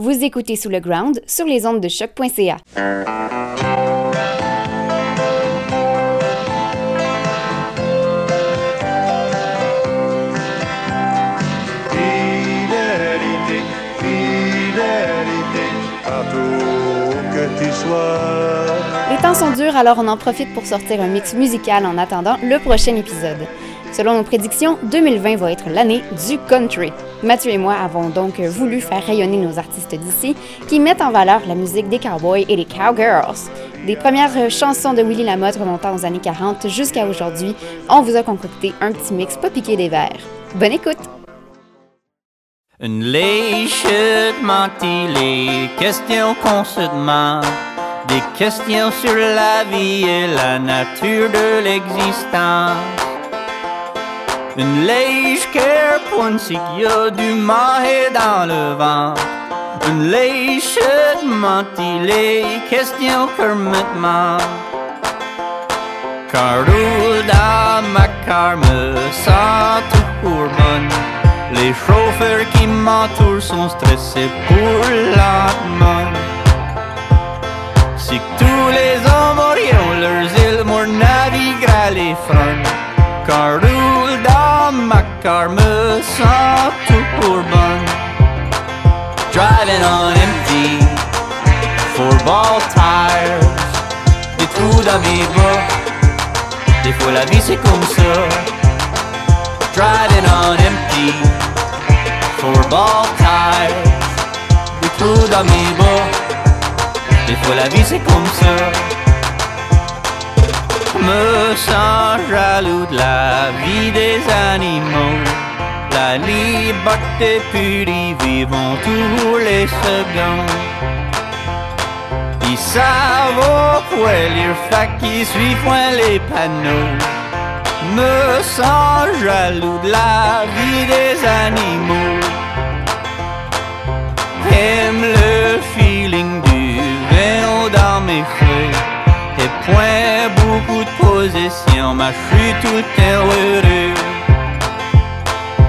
Vous écoutez Sous le Ground sur les ondes de choc.ca. Les temps sont durs, alors on en profite pour sortir un mix musical en attendant le prochain épisode. Selon nos prédictions, 2020 va être l'année du country. Mathieu et moi avons donc voulu faire rayonner nos artistes d'ici qui mettent en valeur la musique des cowboys et des cowgirls. Des premières chansons de Willie Lamotte remontant aux années 40 jusqu'à aujourd'hui, on vous a concocté un petit mix pas piqué des verres. Bonne écoute! Une les questions qu'on se demande, des questions sur la vie et la nature de l'existence. Une lèche pointe qu'il y a du marais dans le vent. Une lèche les questions que maintenant. Car dans ma car me sent toujours bonne. Les chauffeurs qui m'entourent sont stressés pour l'atman. Si tous les hommes aurions leurs îles, moi les fronts. Car roule dans ma car me sent toujours. Driving on empty, four ball tires, des trous dans mes. Des fois la vie c'est comme ça. Driving on empty, four ball tires, des trous dans. Des fois la vie c'est comme ça. Me sens jaloux de la vie des animaux. La liberté pure vivons tous les secondes. Ils savent quoi lire, fait qu'ils suivent point les panneaux. Me sens jaloux de la vie des animaux. Aime le feeling du vin dans mes feuilles. Point beaucoup de possession, ma je suis tout heureux.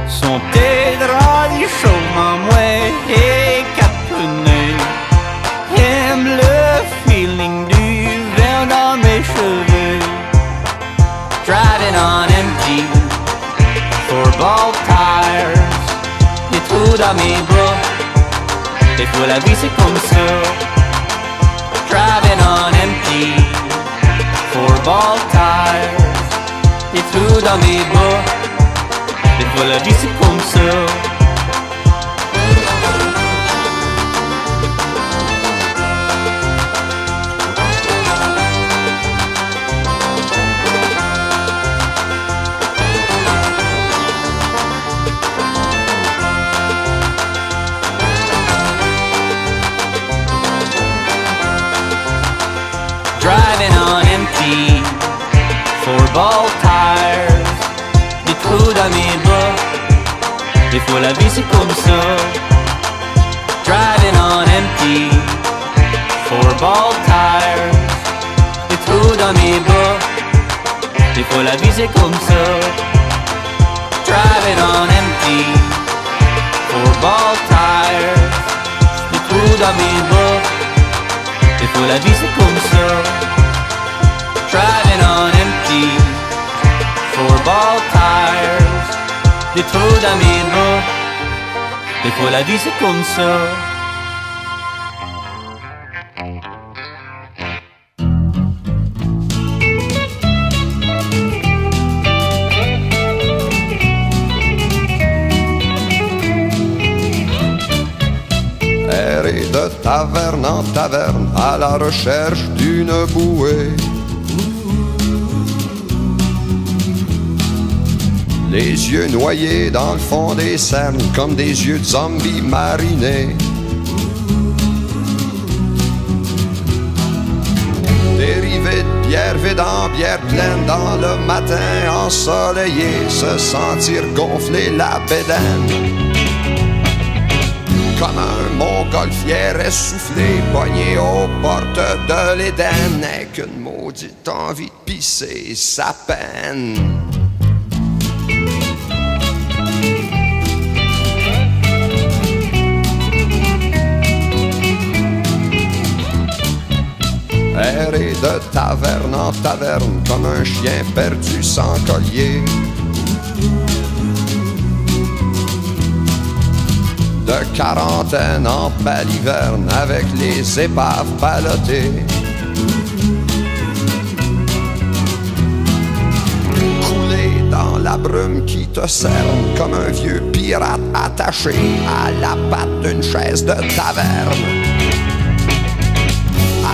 Son tes draps, chauffe en moi et quatre pneus. Aime le feeling du vin dans mes cheveux. Driving on empty, four ball tires. Des trous dans mes bras. Des fois la vie c'est comme ça. Driving on empty, four ball tires. Des trous dans mes bras. Des fois la ball tires. Des trous dans mes bras. Des fois la vie c'est comme ça. Driving on empty, four ball tires. Des trous dans mes bras. Des fois la vie c'est comme ça. Driving on empty, four ball tires. Des trous dans mes bras. Des fois la vie c'est comme ça. Driving on empty, Des mes bras. Des fois la vie c'est comme ça. de taverne en taverne à la recherche d'une bouée. Les yeux noyés dans le fond des cernes comme des yeux de zombies marinés. Dérivé de bière vide bière pleine dans le matin ensoleillé, se sentir gonfler la bédaine comme un montgolfière essoufflé, pogné aux portes de l'Éden, n'est qu'une maudite envie de pisser sa peine. De taverne en taverne comme un chien perdu sans collier. De quarantaine en baliverne avec les épaves ballottées. Couler dans la brume qui te cerne comme un vieux pirate attaché à la patte d'une chaise de taverne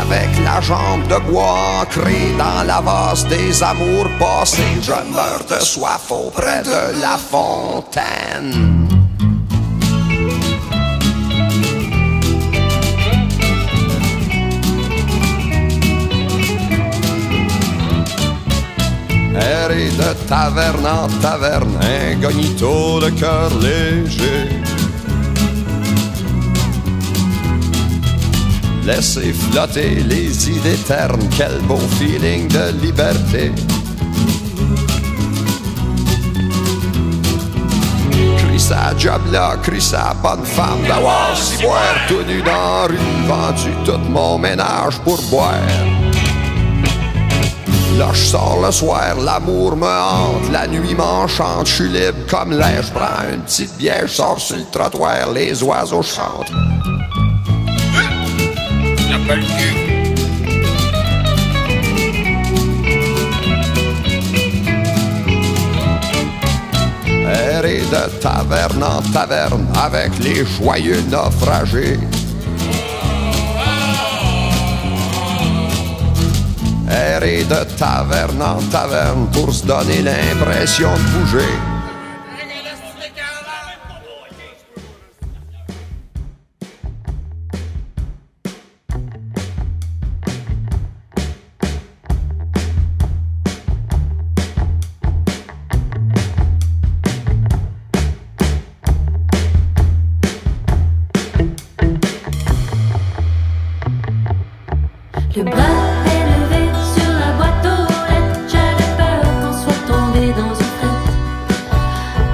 avec la jambe de bois ancrée dans la vase des amours passés. Je meurs de soif auprès de la fontaine. Errer de taverne en taverne, incognito de cœur léger. Laissez flotter les idées ternes, quel beau feeling de liberté. Crie sa job là, crie sa bonne femme d'avoir si boire tout nu dans rue, vendu tout mon ménage pour boire. Là je sors le soir, l'amour me hante, la nuit m'enchante, je suis libre comme l'air, je prends une petite bière, je sors sur le trottoir, les oiseaux chantent. Errer de taverne en taverne avec les joyeux naufragés. Errer de taverne en taverne pour se donner l'impression de bouger.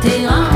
T'es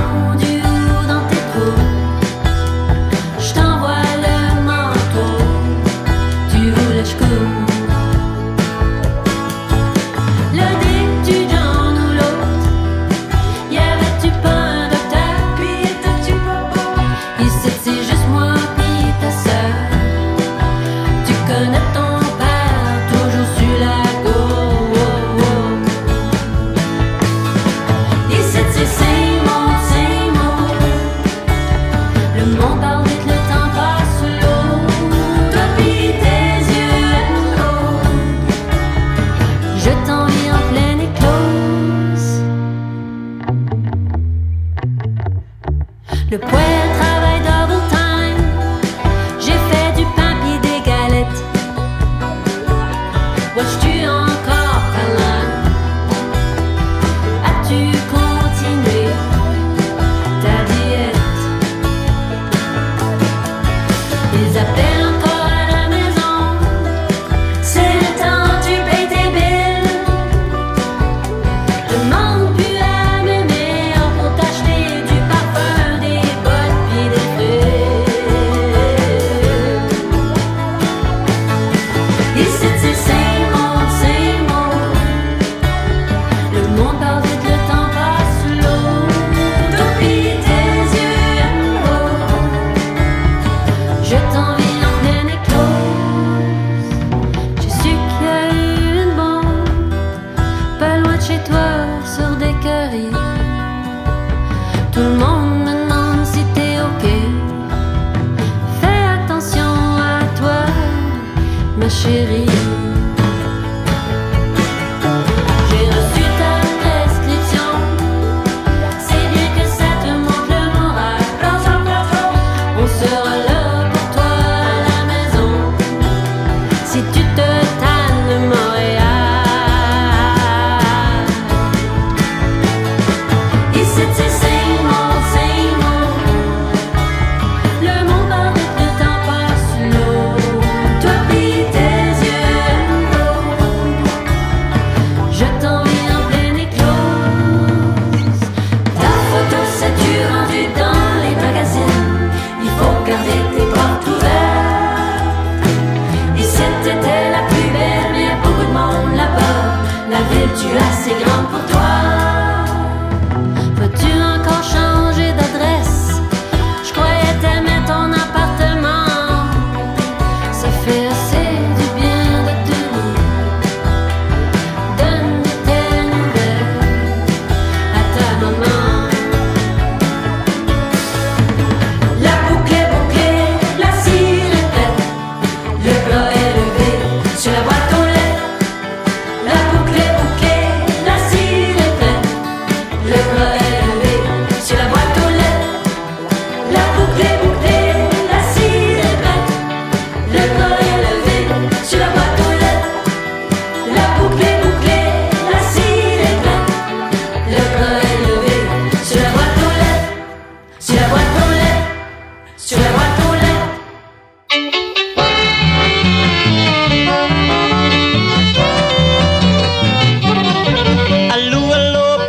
chérie.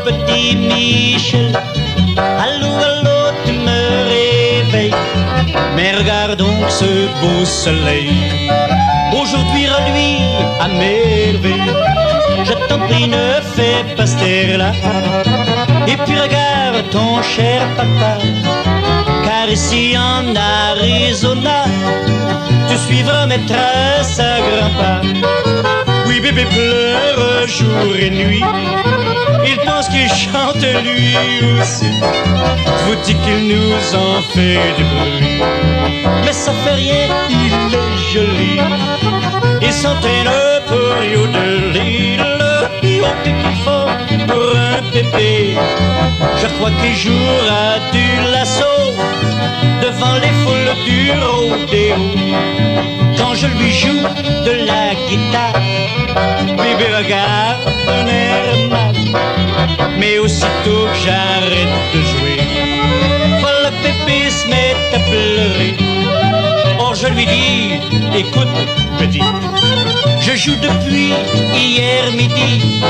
Petit Michel. Allô, allô, tu me réveilles. Mais regarde donc ce beau soleil. Aujourd'hui reluit à merveille. Je t'en prie, ne fais pas là Et puis regarde ton cher papa. Car ici en Arizona, tu suivras mes traces à grands pas. Oui, bébé pleure jour et nuit. Il pense qu'il chante lui aussi. Vous dis qu'il nous en fait du bruit. Mais ça fait rien, il est joli. Il s'entraîne le qu'il faut pour un pépé. Je crois qu'il jouera du lasso devant les foules du rodéo. Quand je lui joue de la guitare, bébé regarde un air mal. Mais aussitôt que j'arrête de jouer, voilà pépé se met à pleurer. Je lui dis, écoute, petit, je joue depuis hier midi.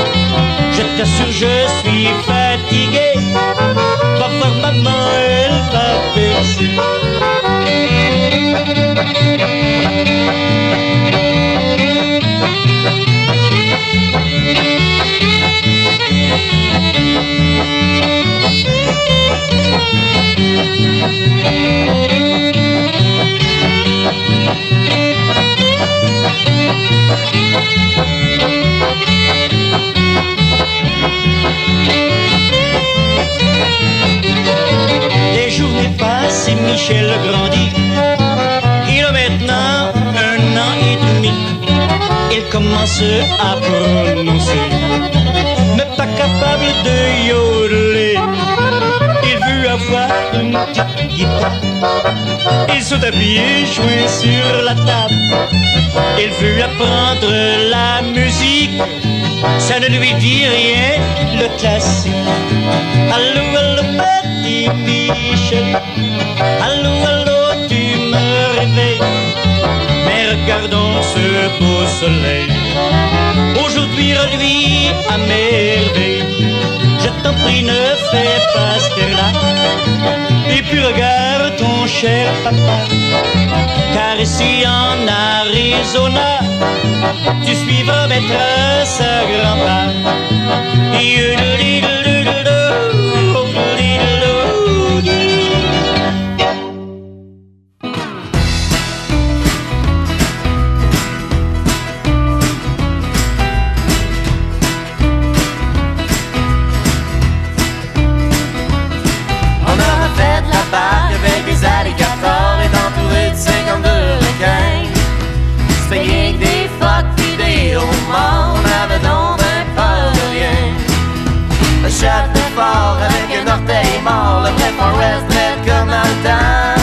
Je t'assure, je suis fatigué. Va voir maman, elle va percer. Les journées passent et Michel grandit. Il a maintenant un an et demi. Il commence à prononcer, mais pas capable de yodeler. Il à pieds, jouer sur la table. Il veut apprendre la musique. Ça ne lui dit rien, le classique. Allô, allô, petit Michel. Allô, allô, tu me réveilles. Mais regardons ce beau soleil. Aujourd'hui reluit à merveille. Je t'en prie, ne fais pas là Et puis regarde ton cher papa. Car ici en Arizona, tu suivras mes traces à grands pas. On mort, le vrai Forest Red comme temps.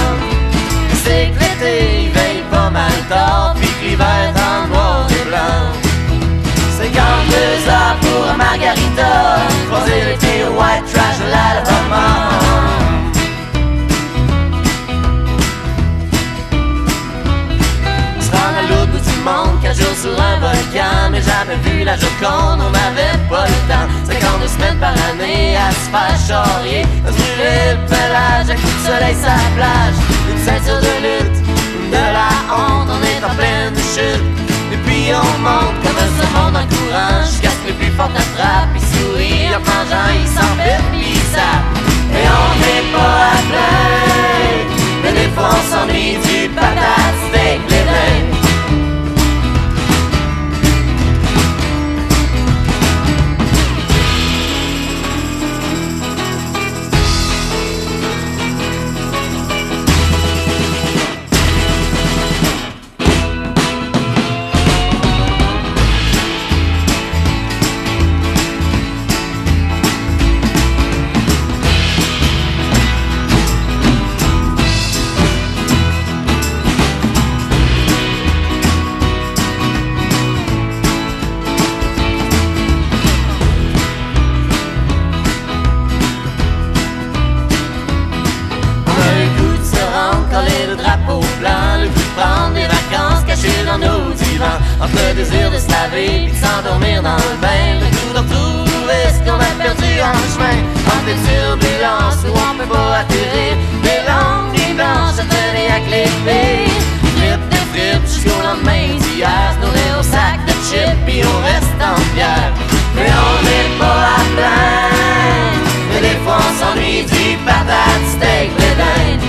C'est que l'été il veille pas mal tard, puis que l'hiver en noir et blanc. 52 heures pour margarita, croiser l'été au white trash de l'Alabama. Monde, jour sur un volcan Mais jamais vu la Joconde, on n'avait pas le temps 52 semaines par année à se faire charrier soleil sa plage Une ceinture de lutte, de la honte, on est en pleine chute. Et puis on monte comme ce monde en courant Jusqu'à ce que le plus fort attrape, il sourit en mangeant, il s'en fait, puis il Et on n'est pas à plaindre Mais des fois on du patate turbulence où on peut pas atterrir. Des langues, des blancs se tenaient à clipper. Flip des frites jusqu'au lendemain d'hier. Nourrir au sac de chips puis on reste en pierre. Mais on n'est pas à plaindre. Mais des fois on s'ennuie du patate steak, les dindes.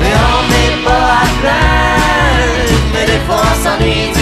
Mais on n'est pas à plaindre. Mais des fois on s'ennuie du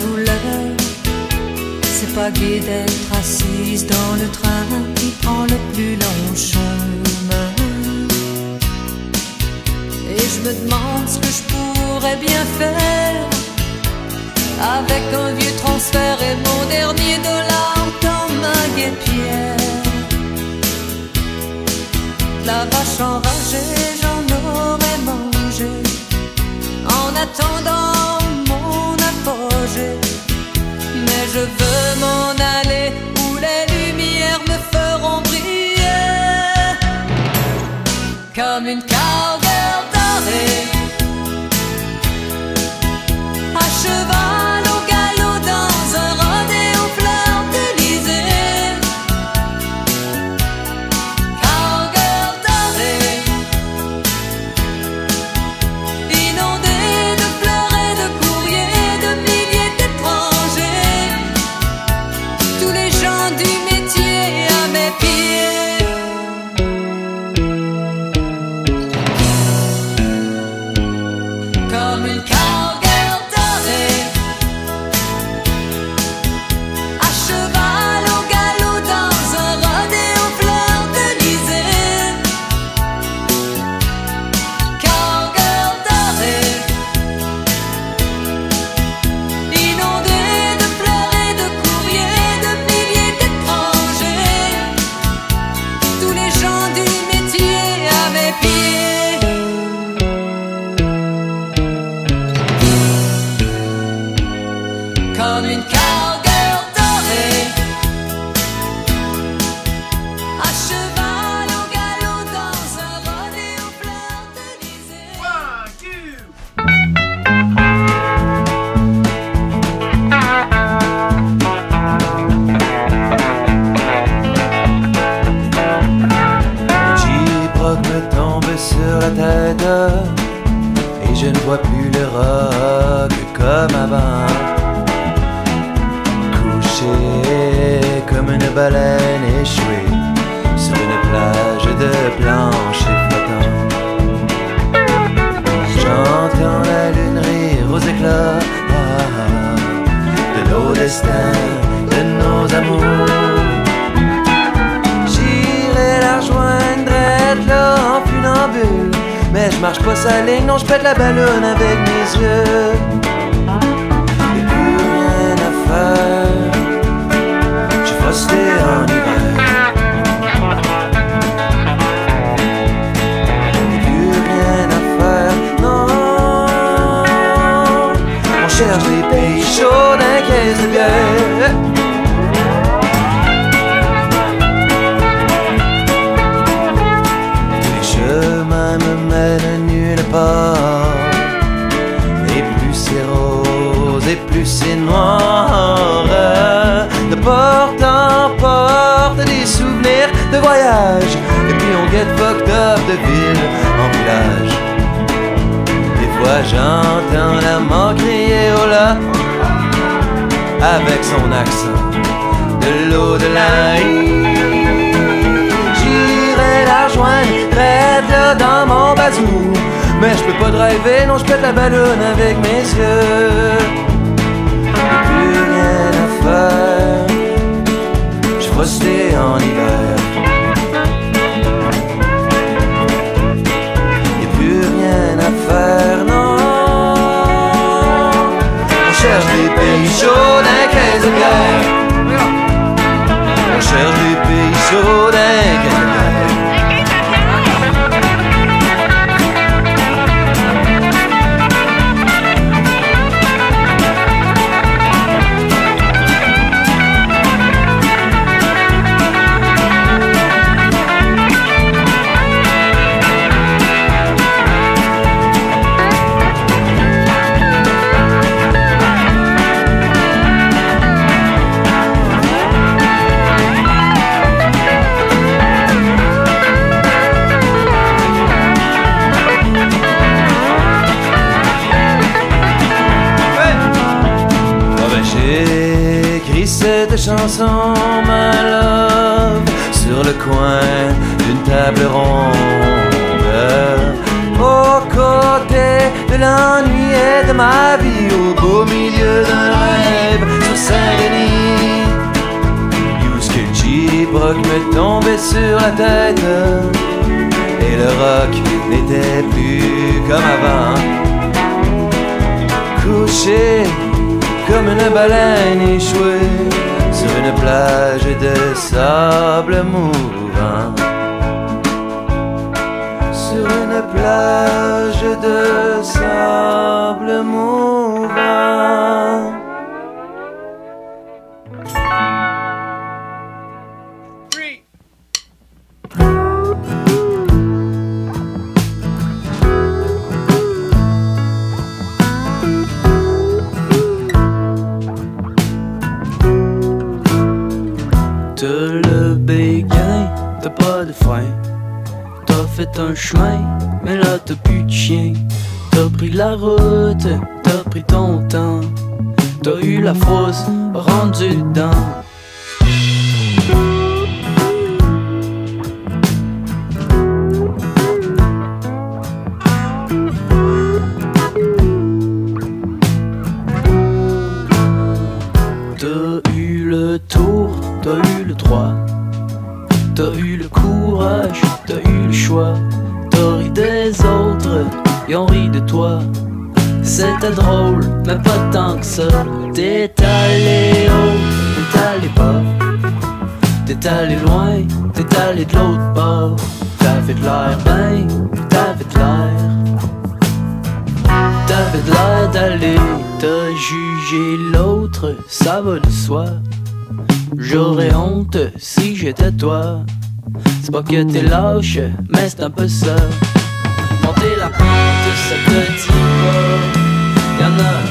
douleur. C'est pas gai d'être assise dans le train qui prend le plus long chemin. Et je me demande ce que je pourrais bien faire avec un vieux transfert et mon dernier dollar dans ma guépière. La vache enragée, j'en aurais mangé en attendant. Mais je veux m'en aller où les lumières me feront briller. Comme une carte. Avec mes yeux. Plus rien à faire, je frosté en hiver. Y'a plus rien à faire, non. On cherche des pays chauds d'un caisse de bière. On cherche des pays chauds. Chanson, my love, sur le coin d'une table ronde. Aux côtés de l'ennui et de ma vie, au beau milieu d'un rêve sur Saint-Denis. Où que le Jeep rock me tombait sur la tête, et le rock n'était plus comme avant. Couché comme une baleine échouée une plage de sable mouvant. Sur une plage de sable mouvant. Mais là t'as plus de chien. T'as pris la route, t'as pris ton temps. T'as eu la fausse rendue dedans. De soi. J'aurais honte si j'étais toi. C'est pas que t'es lâche, mais c'est un peu ça. Monter la pente, ça te dit pas. Y'en a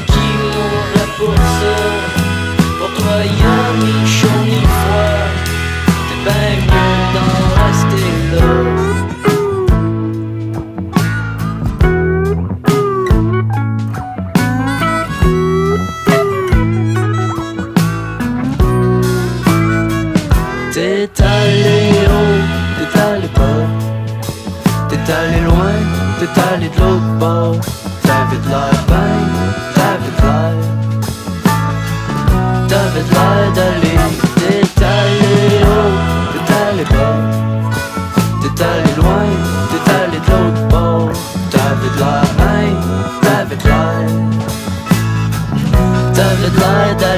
David Lobo, David Labai, David Lai David Lai, der levde dejligt ung, det dejligt godt Det dejligt wine, det dejligt Lobo, David Lai, David Lai David Lai, der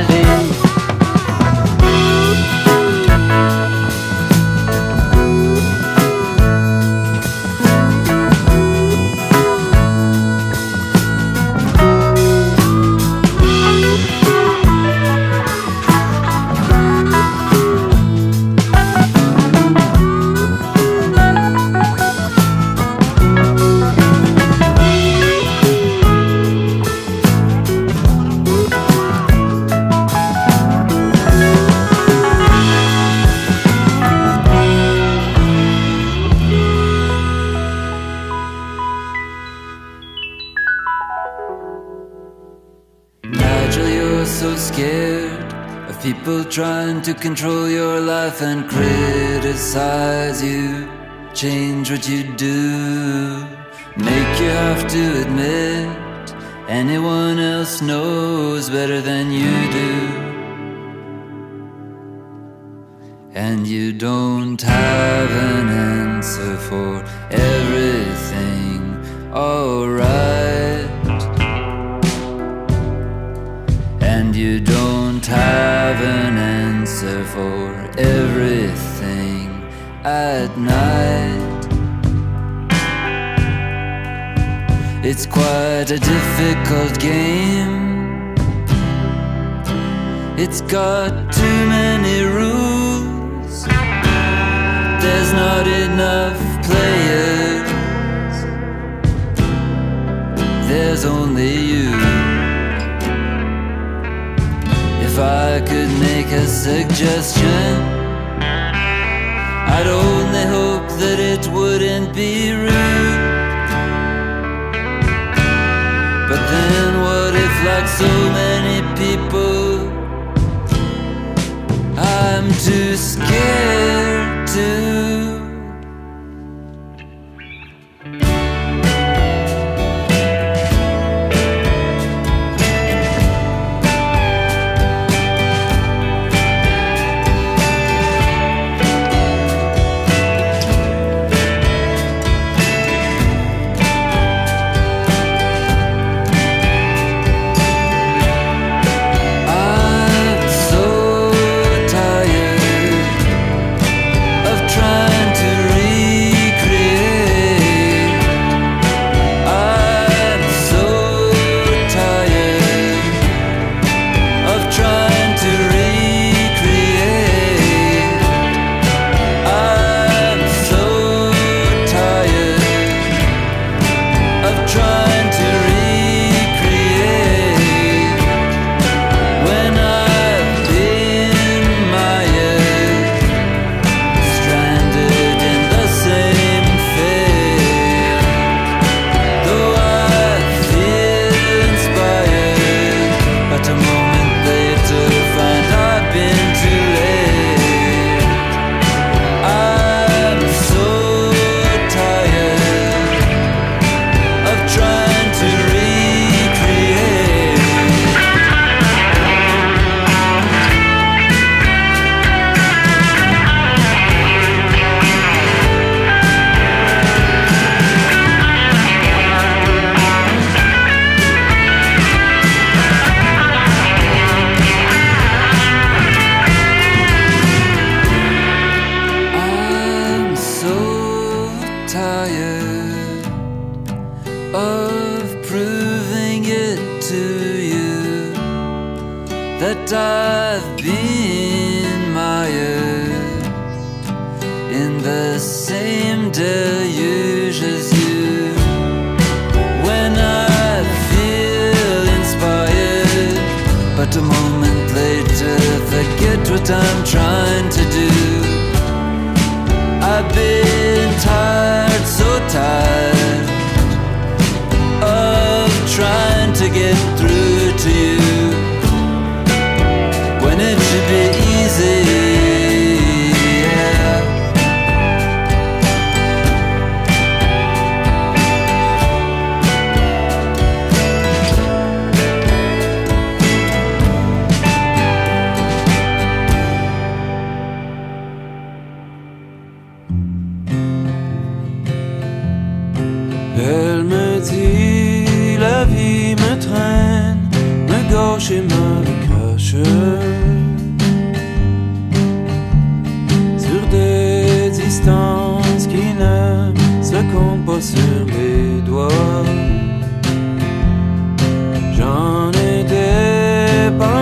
control your life and criticize you. Change what you do, make you have to admit anyone else knows better than you do. And you don't have an answer for It's got too many rules. There's not enough players. There's only you. If I could make a suggestion, I'd only hope that it wouldn't be rude. But then, what if, like so many? I'm too scared to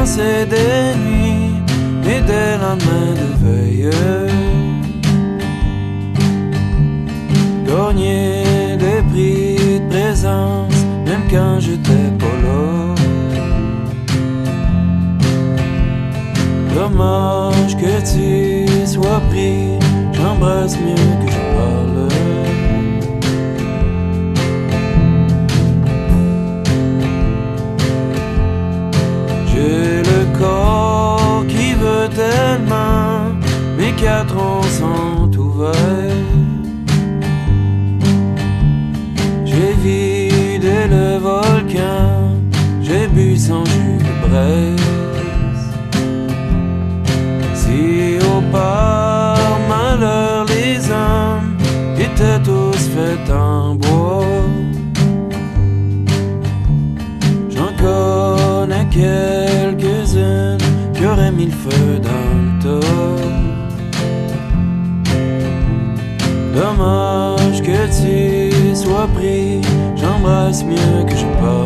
pensée des nuits et des lendemains de veille. Gagner des prix de présence, même quand j'étais pas là. Dommage que tu sois pris, j'embrasse mieux que mes quatre ans sont ouverts. J'ai vidé le volcan, j'ai bu son jus de braise. Si au par malheur les hommes étaient tous faits en bois, j'en connais quelques-unes qui auraient mis le feu Dommage que tu sois pris, j'embrasse mieux que je parle.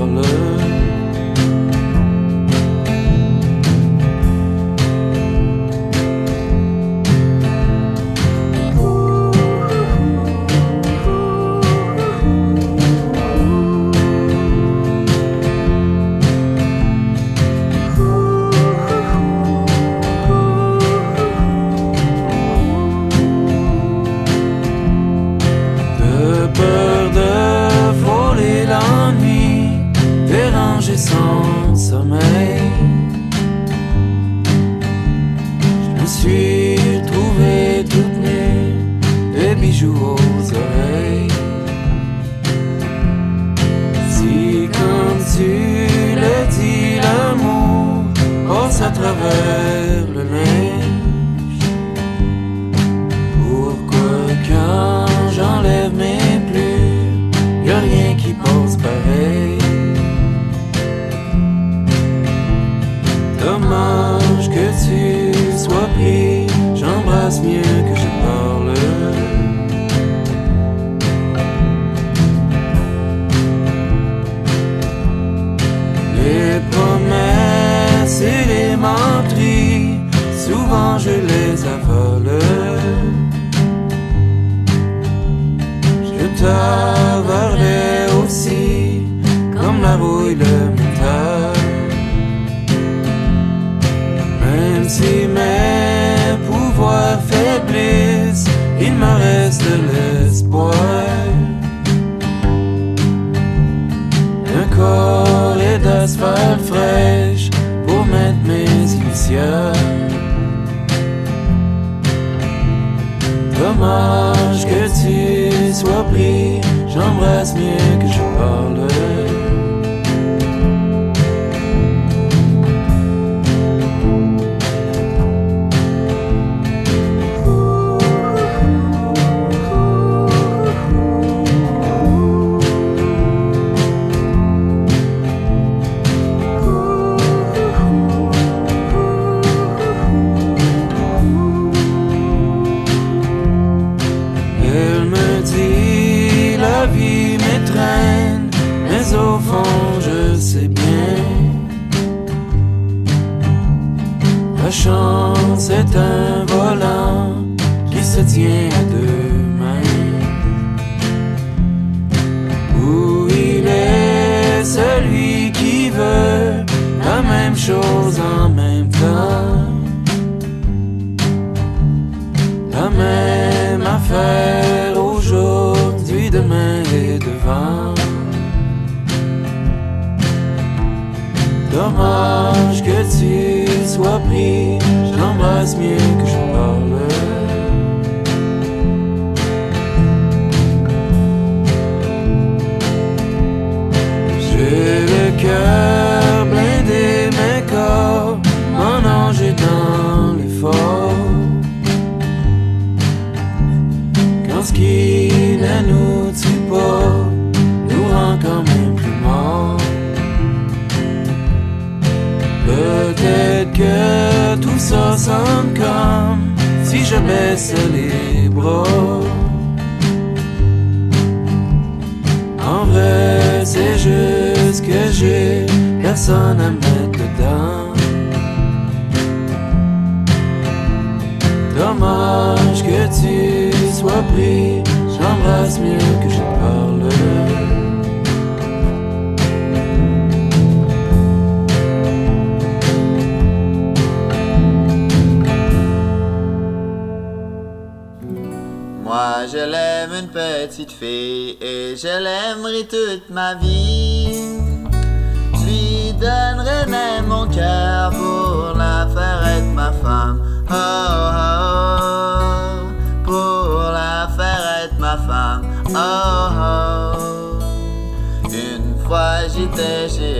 Je sais bien. La chance est un volant qui se tient à deux mains. Où il est celui qui veut la même chose en même temps. La même affaire Dommage que tu sois pris, j'embrasse mieux que je parle. J'ai le cœur blindé, mes corps, mon ange dans l'effort. Quand ce qui ne nous tue pas si je baisse les bras. En vrai, c'est juste que j'ai personne à mettre dedans. Dommage que tu sois pris, j'embrasse mieux que je Ah, je l'aime une petite fille et je l'aimerai toute ma vie. Je lui donnerai même mon cœur pour la faire être ma femme. Oh, oh, pour la faire être ma femme. Oh, oh. Une fois j'étais chez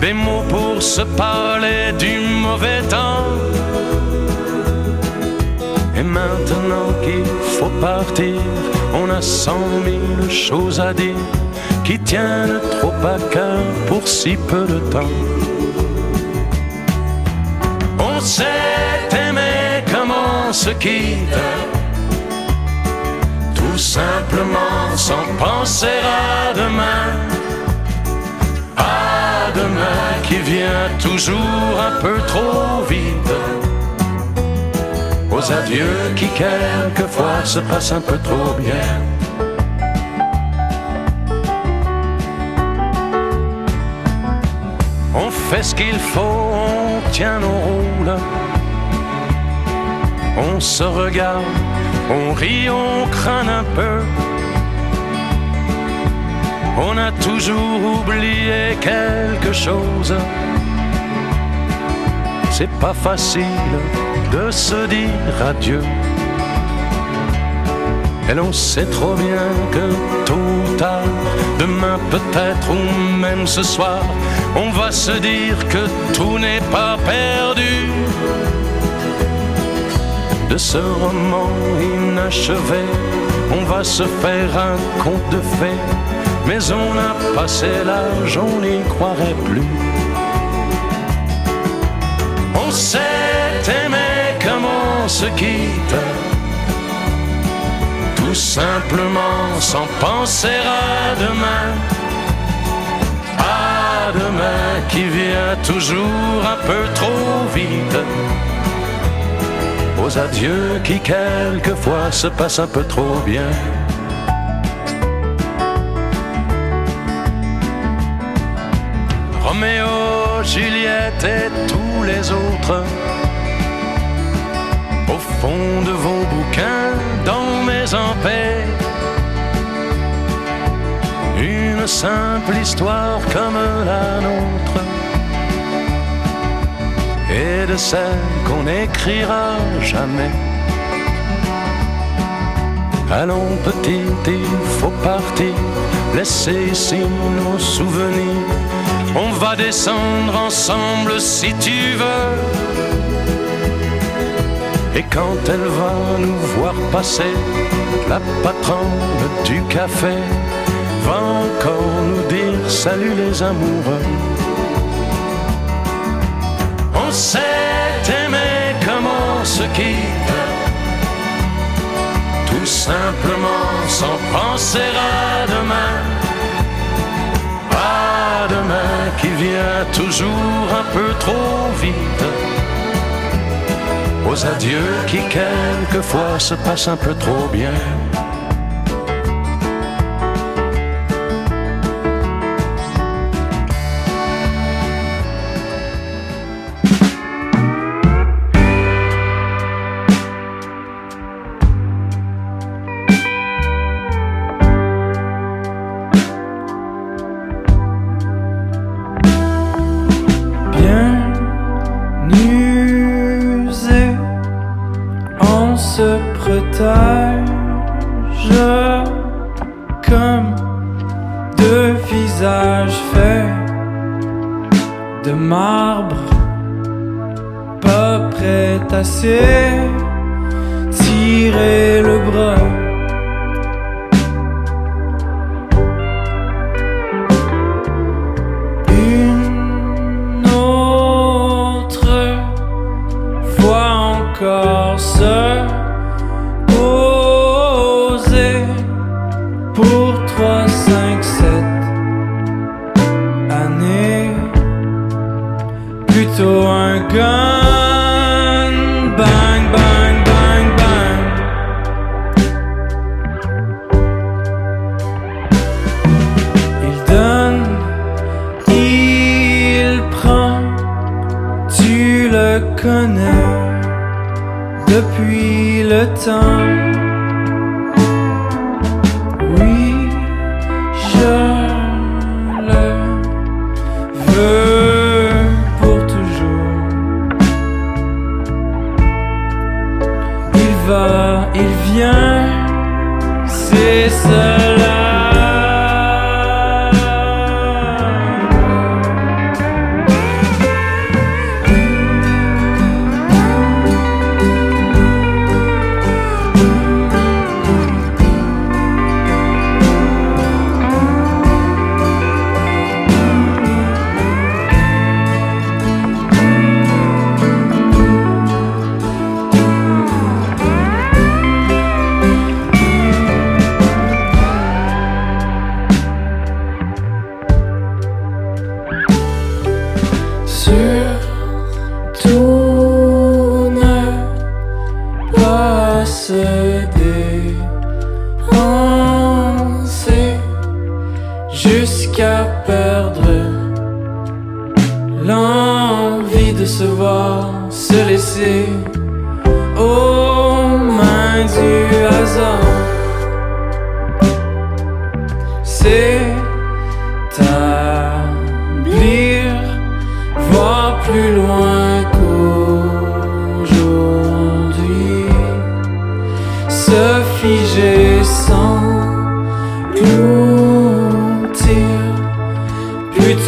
des mots pour se parler du mauvais temps. Et maintenant qu'il faut partir, on a cent mille choses à dire qui tiennent trop à cœur pour si peu de temps. On s'est aimé comme on se quitte, tout simplement sans penser à demain. Qui vient toujours un peu trop vite. Aux adieux qui quelquefois se passent un peu trop bien. On fait ce qu'il faut, on tient nos rôles. On se regarde, on rit, on craint un peu. On a toujours oublié quelque chose. C'est pas facile de se dire adieu. Et l'on sait trop bien que tôt ou tard, demain peut-être ou même ce soir, on va se dire que tout n'est pas perdu. De ce roman inachevé, on va se faire un conte de fées, mais on a passé l'âge, on n'y croirait plus. On s'est aimé comme on se quitte tout simplement sans penser à demain. À demain qui vient toujours un peu trop vite. Aux adieux qui quelquefois se passent un peu trop bien. Et tous les autres au fond de vos bouquins, dans mes en paix. Une simple histoire comme la nôtre, et de celle qu'on n'écrira jamais. Allons petit, il faut partir, laisser ici nos souvenirs. On va descendre ensemble si tu veux. Et quand elle va nous voir passer, la patronne du café va encore nous dire salut les amoureux. On s'est aimé comme on se quitte, tout simplement sans penser à demain. Qui vient toujours un peu trop vite. Aux adieux qui quelquefois se passent un peu trop bien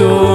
Cristo.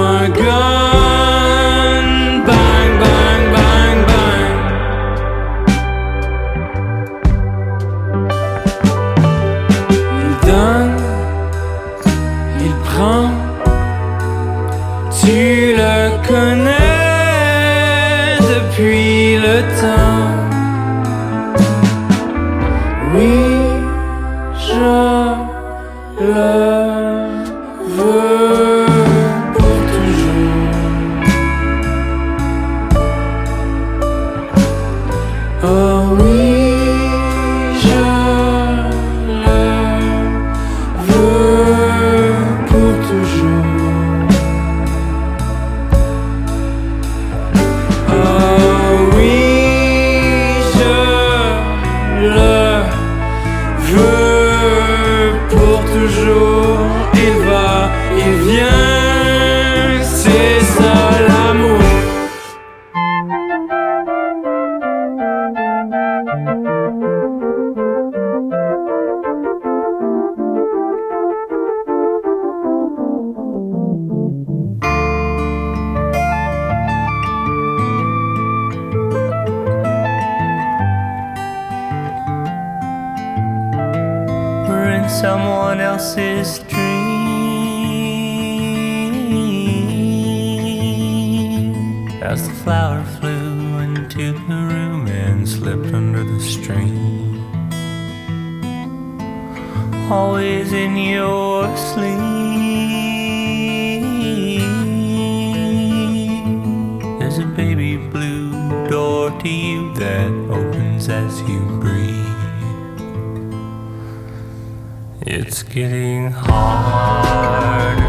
door to you that opens as you breathe. It's getting harder.